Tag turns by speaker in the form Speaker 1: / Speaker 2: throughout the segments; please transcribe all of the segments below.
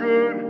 Speaker 1: good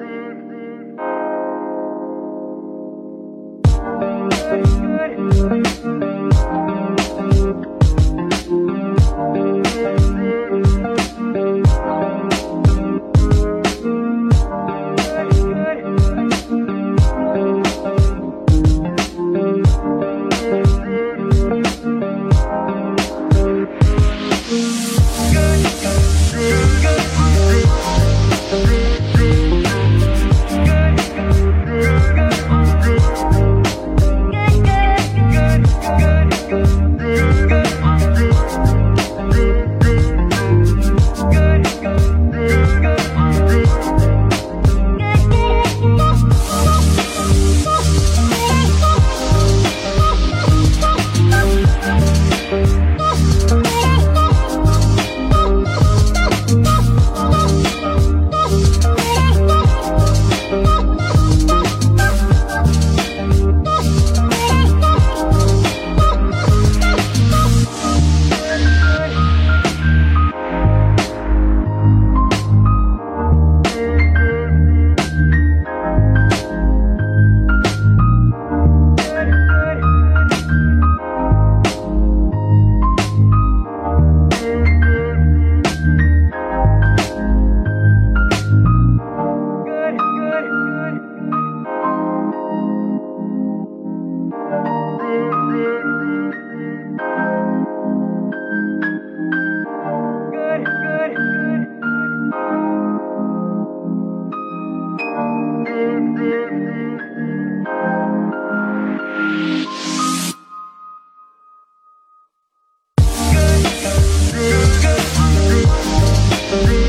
Speaker 1: Thank you.